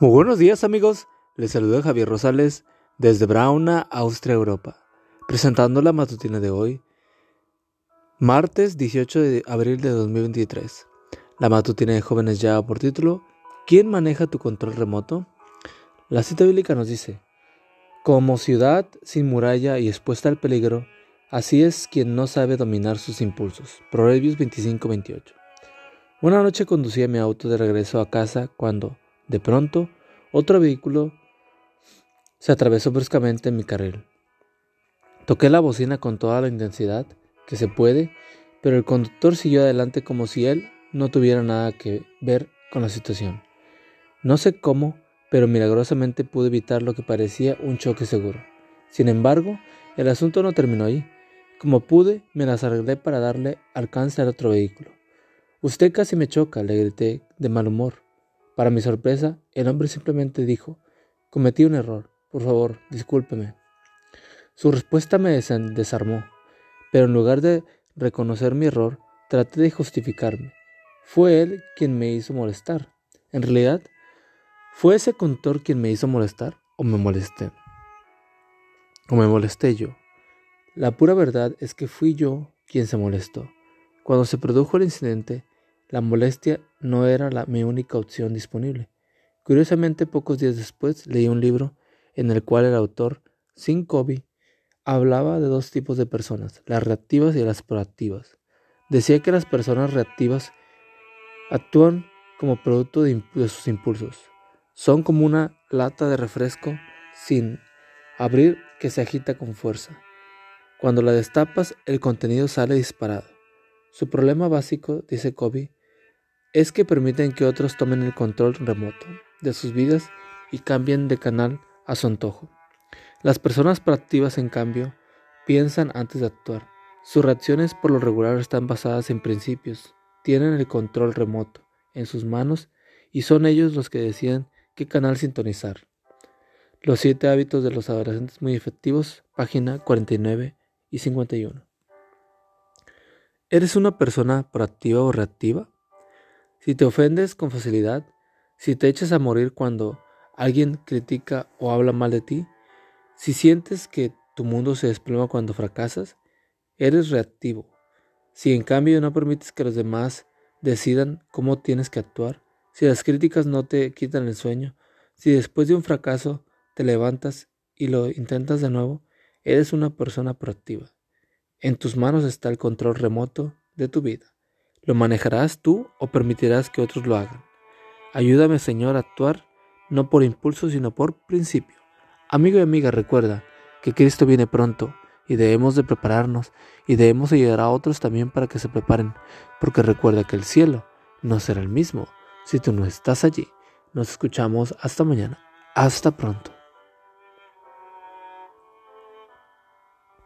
Muy buenos días amigos, les saluda Javier Rosales desde Brauna, Austria, Europa, presentando la matutina de hoy, martes 18 de abril de 2023. La matutina de jóvenes ya por título, ¿quién maneja tu control remoto? La cita bíblica nos dice, como ciudad sin muralla y expuesta al peligro, así es quien no sabe dominar sus impulsos. Proverbios 25-28. Una noche conducía mi auto de regreso a casa cuando, de pronto, otro vehículo se atravesó bruscamente en mi carril. Toqué la bocina con toda la intensidad que se puede, pero el conductor siguió adelante como si él no tuviera nada que ver con la situación. No sé cómo, pero milagrosamente pude evitar lo que parecía un choque seguro. Sin embargo, el asunto no terminó ahí. Como pude, me las arreglé para darle alcance al otro vehículo. Usted casi me choca, le grité de mal humor. Para mi sorpresa, el hombre simplemente dijo, cometí un error, por favor, discúlpeme. Su respuesta me desarmó, pero en lugar de reconocer mi error, traté de justificarme. Fue él quien me hizo molestar. En realidad, ¿fue ese conductor quien me hizo molestar o me molesté? O me molesté yo. La pura verdad es que fui yo quien se molestó. Cuando se produjo el incidente, la molestia no era la, mi única opción disponible. Curiosamente, pocos días después leí un libro en el cual el autor, Sin Kobe, hablaba de dos tipos de personas, las reactivas y las proactivas. Decía que las personas reactivas actúan como producto de, de sus impulsos. Son como una lata de refresco sin abrir que se agita con fuerza. Cuando la destapas, el contenido sale disparado. Su problema básico, dice Kobe, es que permiten que otros tomen el control remoto de sus vidas y cambien de canal a su antojo. Las personas proactivas, en cambio, piensan antes de actuar. Sus reacciones por lo regular están basadas en principios, tienen el control remoto en sus manos y son ellos los que deciden qué canal sintonizar. Los siete hábitos de los adolescentes muy efectivos, página 49 y 51. ¿Eres una persona proactiva o reactiva? Si te ofendes con facilidad, si te echas a morir cuando alguien critica o habla mal de ti, si sientes que tu mundo se desploma cuando fracasas, eres reactivo. Si en cambio no permites que los demás decidan cómo tienes que actuar, si las críticas no te quitan el sueño, si después de un fracaso te levantas y lo intentas de nuevo, eres una persona proactiva. En tus manos está el control remoto de tu vida. ¿Lo manejarás tú o permitirás que otros lo hagan? Ayúdame, Señor, a actuar no por impulso, sino por principio. Amigo y amiga, recuerda que Cristo viene pronto y debemos de prepararnos y debemos ayudar a otros también para que se preparen, porque recuerda que el cielo no será el mismo si tú no estás allí. Nos escuchamos hasta mañana. Hasta pronto.